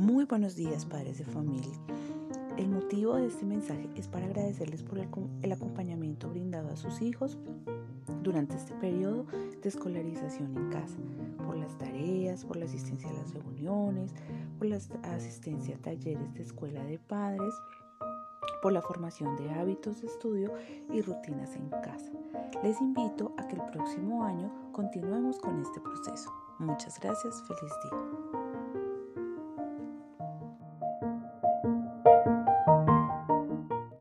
Muy buenos días, padres de familia. El motivo de este mensaje es para agradecerles por el, acompañamiento brindado a sus hijos durante este periodo de escolarización en casa, por las tareas, por la asistencia a las reuniones, por la asistencia a talleres de escuela de padres, por la formación de hábitos de estudio y rutinas en casa. Les invito a que el próximo año continuemos con este proceso. Muchas gracias, feliz día.